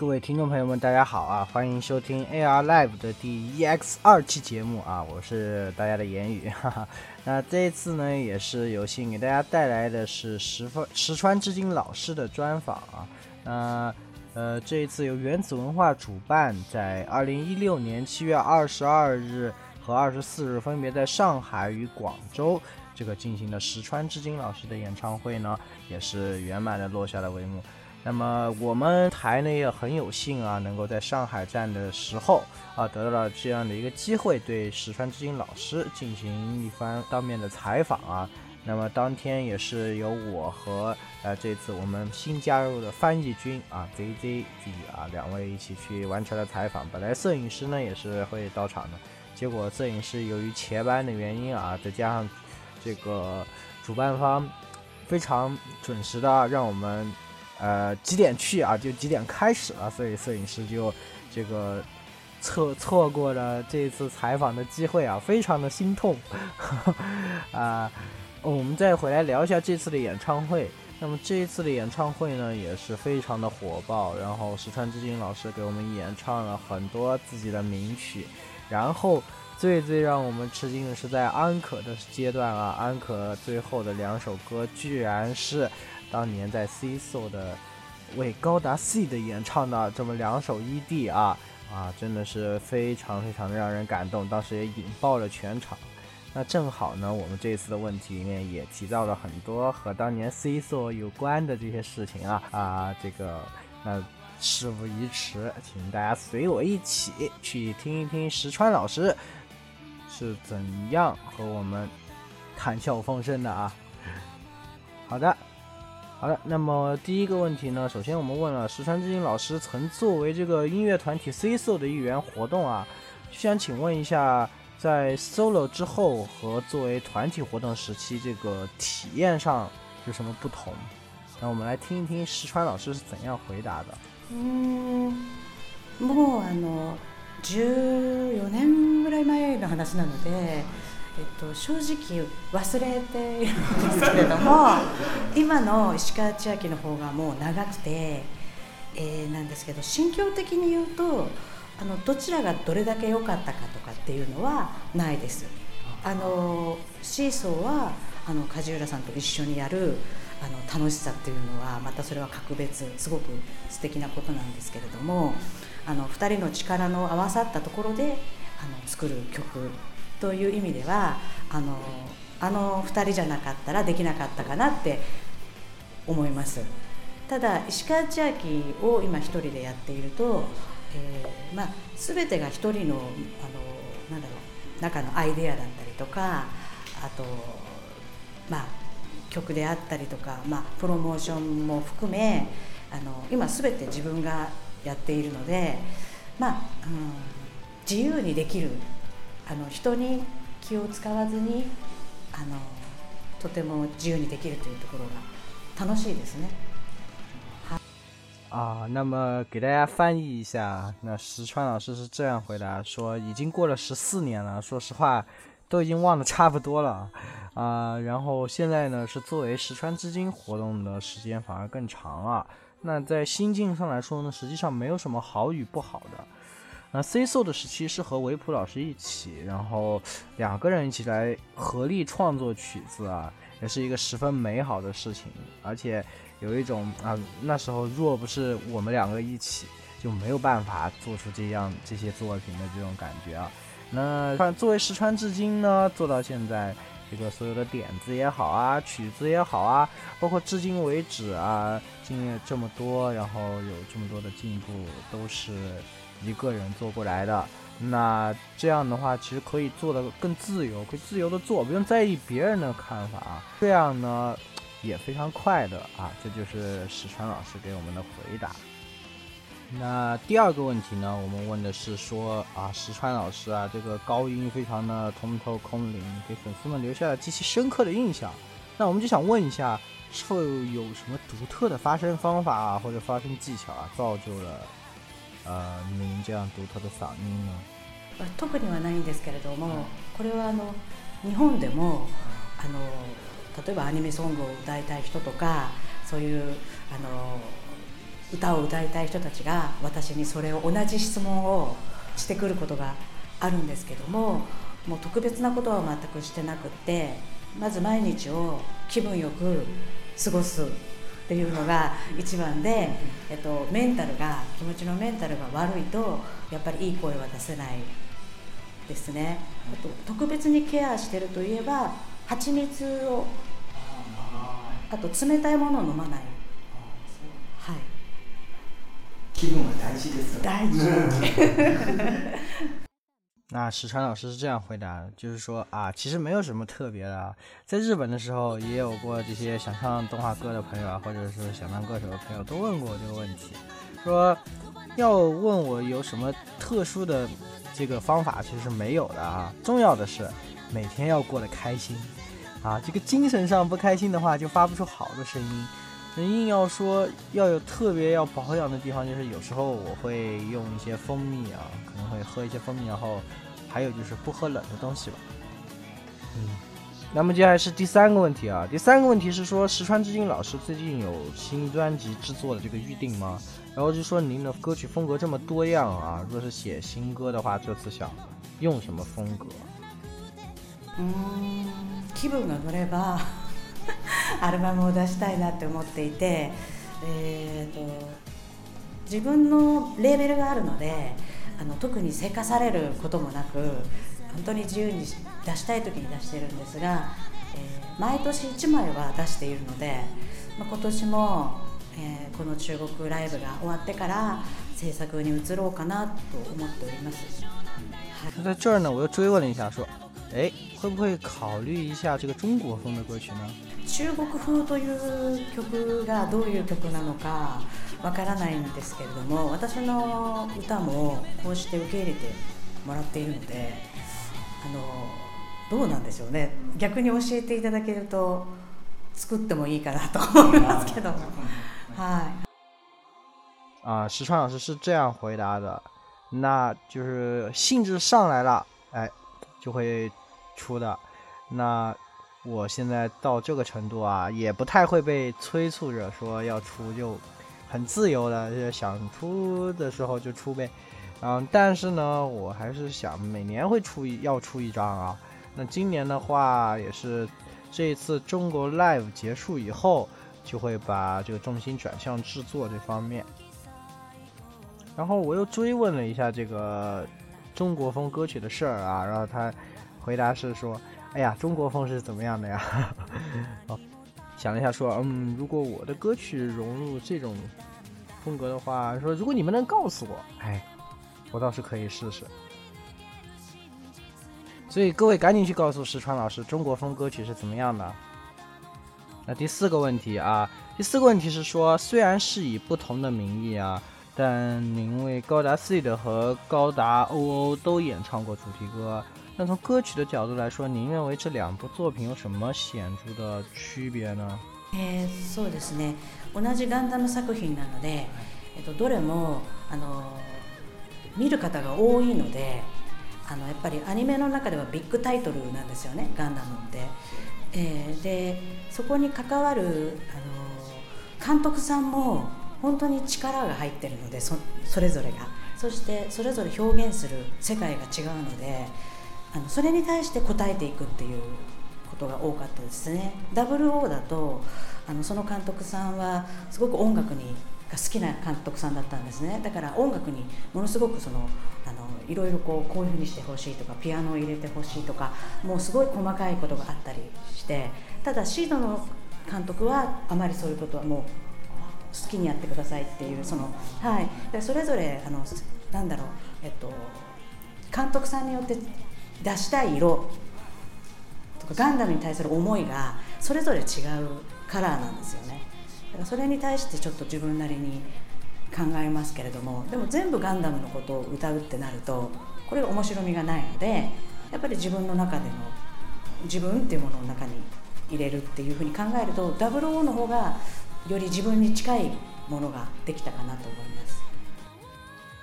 各位听众朋友们，大家好啊！欢迎收听 AR Live 的第一 X 二期节目啊！我是大家的言语，哈哈。那这一次呢，也是有幸给大家带来的是石川石川智金老师的专访啊。那呃，这一次由原子文化主办，在二零一六年七月二十二日和二十四日，分别在上海与广州这个进行的石川智金老师的演唱会呢，也是圆满的落下了帷幕。那么我们台呢也很有幸啊，能够在上海站的时候啊，得到了这样的一个机会，对石川智金老师进行一番当面的采访啊。那么当天也是由我和呃这次我们新加入的翻译君啊 ZZZ 啊两位一起去完成了采访。本来摄影师呢也是会到场的，结果摄影师由于前班的原因啊，再加上这个主办方非常准时的让我们。呃，几点去啊？就几点开始了，所以摄影师就这个错错过了这次采访的机会啊，非常的心痛 啊。我们再回来聊一下这次的演唱会。那么这一次的演唱会呢，也是非常的火爆。然后石川智金老师给我们演唱了很多自己的名曲。然后最最让我们吃惊的是，在安可的阶段啊，安可最后的两首歌居然是。当年在 C So 的为高达 C 的演唱的这么两首 ED 啊啊，真的是非常非常的让人感动，当时也引爆了全场。那正好呢，我们这次的问题里面也提到了很多和当年 C So 有关的这些事情啊啊，这个那事不宜迟，请大家随我一起去听一听石川老师是怎样和我们谈笑风生的啊。好的。好的，那么第一个问题呢，首先我们问了石川智金老师曾作为这个音乐团体 C SO 的一员活动啊，就想请问一下，在 solo 之后和作为团体活动时期这个体验上有什么不同？那我们来听一听石川老师是怎样回答的。嗯，もうあの14年ぐらい前の話なので。 えっと、正直忘れているんですけれども 今の石川千秋の方がもう長くて、えー、なんですけど心境的に言うとあのどちらがどれだけ良かったかとかっていうのはないです。あのシーソーはあの梶浦さんと一緒にやるあの楽しさっていうのはまたそれは格別すごく素敵なことなんですけれどもあの2人の力の合わさったところであの作る曲という意味ではあのあの2人じゃなかったらできなかったかなって思います。ただ石川千秋を今1人でやっていると、えーまあ、全てが1人のあのなんだろう中のアイデアだったりとかあとまあ曲であったりとか、まあ、プロモーションも含めあの今全て自分がやっているので、まあうん、自由にできるあの人に気を使わずにあのとても自由にできるというところが楽しいですね。啊，那么给大家翻译一下，那石川老师是这样回答说：已经过了十四年了，说实话都已经忘得差不多了啊。然后现在呢，是作为石川资金活动的时间反而更长了。那在心境上来说呢，实际上没有什么好与不好的。 那 C SO 的时期是和维普老师一起，然后两个人一起来合力创作曲子啊，也是一个十分美好的事情。而且有一种啊，那时候若不是我们两个一起，就没有办法做出这样这些作品的这种感觉啊。那作为石川至今呢，做到现在，这个所有的点子也好啊，曲子也好啊，包括至今为止啊，经历这么多，然后有这么多的进步，都是。一个人做过来的，那这样的话，其实可以做的更自由，可以自由的做，不用在意别人的看法啊。这样呢，也非常快的啊。这就是史川老师给我们的回答。那第二个问题呢，我们问的是说啊，石川老师啊，这个高音非常的通透空灵，给粉丝们留下了极其深刻的印象。那我们就想问一下，是否有什么独特的发声方法啊，或者发声技巧啊，造就了？あ您这样独特的嗓音呢？特にはないんですけれども、これはあの日本でもあの例えばアニメソングを歌いたい人とかそういうあの歌を歌いたい人たちが私にそれを同じ質問をしてくることがあるんですけどももう特別なことは全くしてなくってまず毎日を気分よく過ごすっていうのが一番で、えっと、メンタルが気持ちのメンタルが悪いとやっぱりいい声は出せないですね。あと特別にケアしてるといえば蜂蜜をあと冷たいものを飲まない。はい。気分は大事です大事 那石川老师是这样回答的，就是说啊，其实没有什么特别的啊。在日本的时候，也有过这些想唱动画歌的朋友啊，或者是想当歌手的朋友，都问过我这个问题，说要问我有什么特殊的这个方法，其实没有的啊。重要的是每天要过得开心啊，这个精神上不开心的话，就发不出好的声音。硬要说要有特别要保养的地方，就是有时候我会用一些蜂蜜啊，可能会喝一些蜂蜜，然后还有就是不喝冷的东西吧。嗯，那么接下来是第三个问题啊，第三个问题是说石川之金老师最近有新专辑制作的这个预定吗？然后就说您的歌曲风格这么多样啊，若是写新歌的话，这次想用什么风格？嗯，気分が乗れば。 アルバムを出したいなって思っていて、えーと、自分のレーベルがあるのであの特にせかされることもなく本当に自由に出したい時に出してるんですが、えー、毎年1枚は出しているので、まあ、今年も、えー、この中国ライブが終わってから制作に移ろうかなと思っております。在这儿呢，我又追问了一下，说，哎，会不会考虑一下这个中国风的歌曲呢？中国風という曲がどういう曲なのかわからないんですけれども私の歌もこうして受け入れてもらっているのであのどうなんでしょうね逆に教えていただけると作ってもいいかなと思いますけどはい。啊，石川老师是这样回答的，那就是兴致上来了，哎，就会出的。那我现在到这个程度啊，也不太会被催促着说要出，就很自由的，就想出的时候就出呗。嗯，但是呢，我还是想每年会出一要出一张啊。那今年的话，也是这一次中国 Live 结束以后，就会把这个重心转向制作这方面。然后我又追问了一下这个中国风歌曲的事儿啊，然后他回答是说。哎呀，中国风是怎么样的呀？哦，想了一下，说，嗯，如果我的歌曲融入这种风格的话，说如果你们能告诉我，哎，我倒是可以试试。所以各位赶紧去告诉石川老师，中国风歌曲是怎么样的。那第四个问题啊，第四个问题是说，虽然是以不同的名义啊，但您为高达 C 的和高达 OO 都演唱过主题歌。那从歌曲的角度来说，您认为这两部作品有什么显著的区别呢？えー、そうですね。同じガンダム作品なので、えっとどれもあの見る方が多いので、あのやっぱりアニメの中ではビッグタイトルなんですよね。ガンダムって。えー、でそこに関わるあの監督さんも本当に力が入ってるのでそそれぞれが。そしてそれぞれ表現する世界が違うのであのそれに対して答えていくっていうことが多かったですね。WO だとあのその監督さんはすごく音楽にが好きな監督さんだったんですね。だから音楽にものすごくそのあのいろいろこうこういうふうにしてほしいとかピアノを入れてほしいとかもうすごい細かいことがあったりしてただシードの監督はあまりそういうことはもう好きにやってくださいっていうその、はい、でそれぞれあのなんだろう、えっと、監督さんによって出したい色とかガンダムに対する思いがそれぞれ違うカラーなんですよね。だからそれに対してちょっと自分なりに考えますけれどもでも全部ガンダムのことを歌うってなるとこれが面白みがないのでやっぱり自分の中での自分っていうものの中に入れるっていうふうに考えると00の方がより自分に近いものができたかなと思います。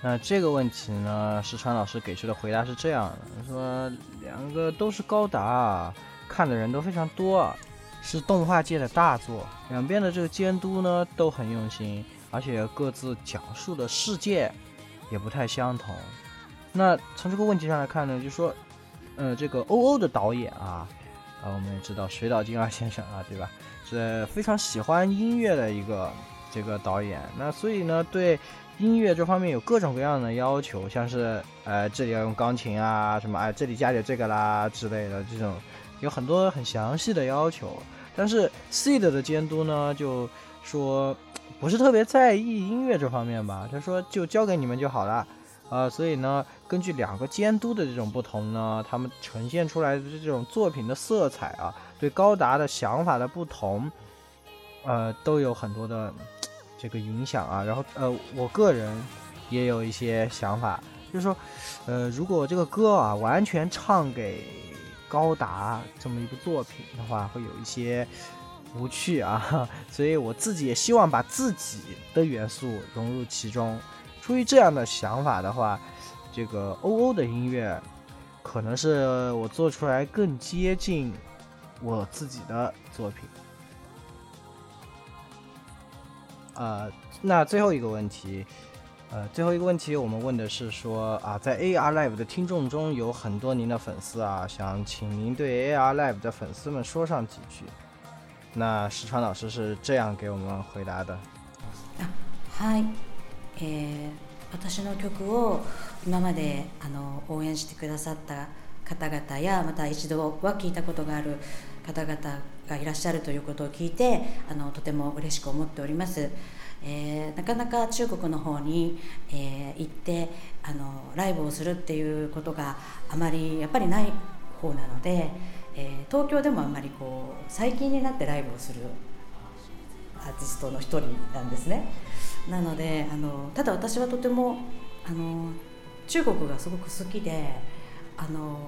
那这个问题呢，石川老师给出的回答是这样的：说两个都是高达，看的人都非常多，是动画界的大作。两边的这个监督呢都很用心， 而且各自讲述的世界也不太相同。那从这个问题上来看呢，就说，呃，这个欧欧的导演啊， 啊，我们也知道水岛精二先生啊，对吧？是非常喜欢音乐的一个这个导演。那所以呢，对音乐这方面有各种各样的要求，像是呃，这里要用钢琴啊，什么哎，这里加点这个啦之类的，这种有很多很详细的要求。但是 Seed 的监督呢，就说不是特别在意音乐这方面吧，他说就交给你们就好了。呃，所以呢，根据两个监督的这种不同呢，他们呈现出来的这种作品的色彩啊，对高达的想法的不同，呃，都有很多的这个影响啊。然后呃，我个人也有一些想法，就是说，呃，如果这个歌啊完全唱给高达这么一部作品的话，会有一些无趣啊。所以我自己也希望把自己的元素融入其中。出于这样的想法的话，这个欧欧的音乐可能是我做出来更接近我自己的作品。呃，那最后一个问题，呃，最后一个问题我们问的是说啊，在 AR Live 的听众中有很多您的粉丝啊，想请您对 AR Live 的粉丝们说上几句。那石川老师是这样给我们回答的。嗨。えー、私の曲を今まであの応援してくださった方々やまた一度は聞いたことがある方々がいらっしゃるということを聞いてあのとても嬉しく思っております、えー、なかなか中国の方に、えー、行ってあのライブをするっていうことがあまりやっぱりない方なので、えー、東京でもあんまりこう最近になってライブをするアーティストの一人なんですね。なのであのただ私はとてもあの中国がすごく好きであの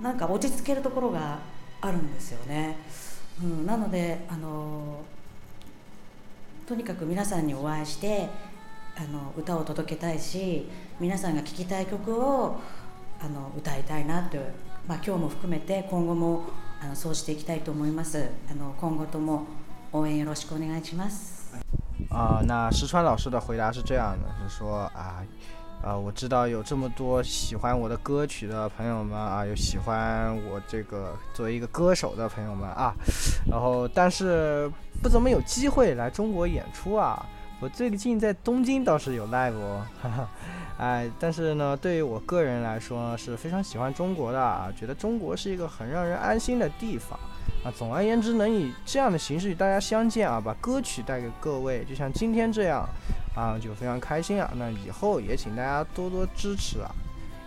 なんか落ち着けるところがあるんですよね、うん、なのであのとにかく皆さんにお会いしてあの歌を届けたいし皆さんが聴きたい曲をあの歌いたいなという、まあ、今日も含めて今後もあのそうしていきたいと思います。あの今後とも応援よろしくお願いします。啊，那石川老师的回答是这样的，是说啊，呃，我知道有这么多喜欢我的歌曲的朋友们啊，有喜欢我这个作为一个歌手的朋友们啊，然后但是不怎么有机会来中国演出啊。我最近在东京倒是有 live 哦，哈哈，哎，但是呢，对于我个人来说是非常喜欢中国的啊，觉得中国是一个很让人安心的地方。啊，总而言之，能以这样的形式与大家相见啊，把歌曲带给各位，就像今天这样，啊，就非常开心啊。那以后也请大家多多支持啊。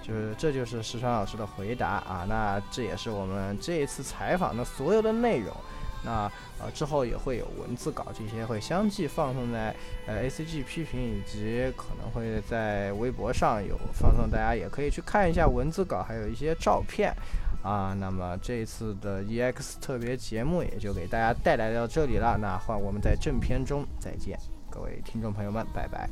就是这就是石川老师的回答啊。那这也是我们这一次采访的所有的内容。那呃之后也会有文字稿，这些会相继放送在呃 A C G 批评以及可能会在微博上有放送，大家也可以去看一下文字稿，还有一些照片。啊，那么这一次的 EX 特别节目也就给大家带来到这里了。那换我们在正片中再见，各位听众朋友们，拜拜。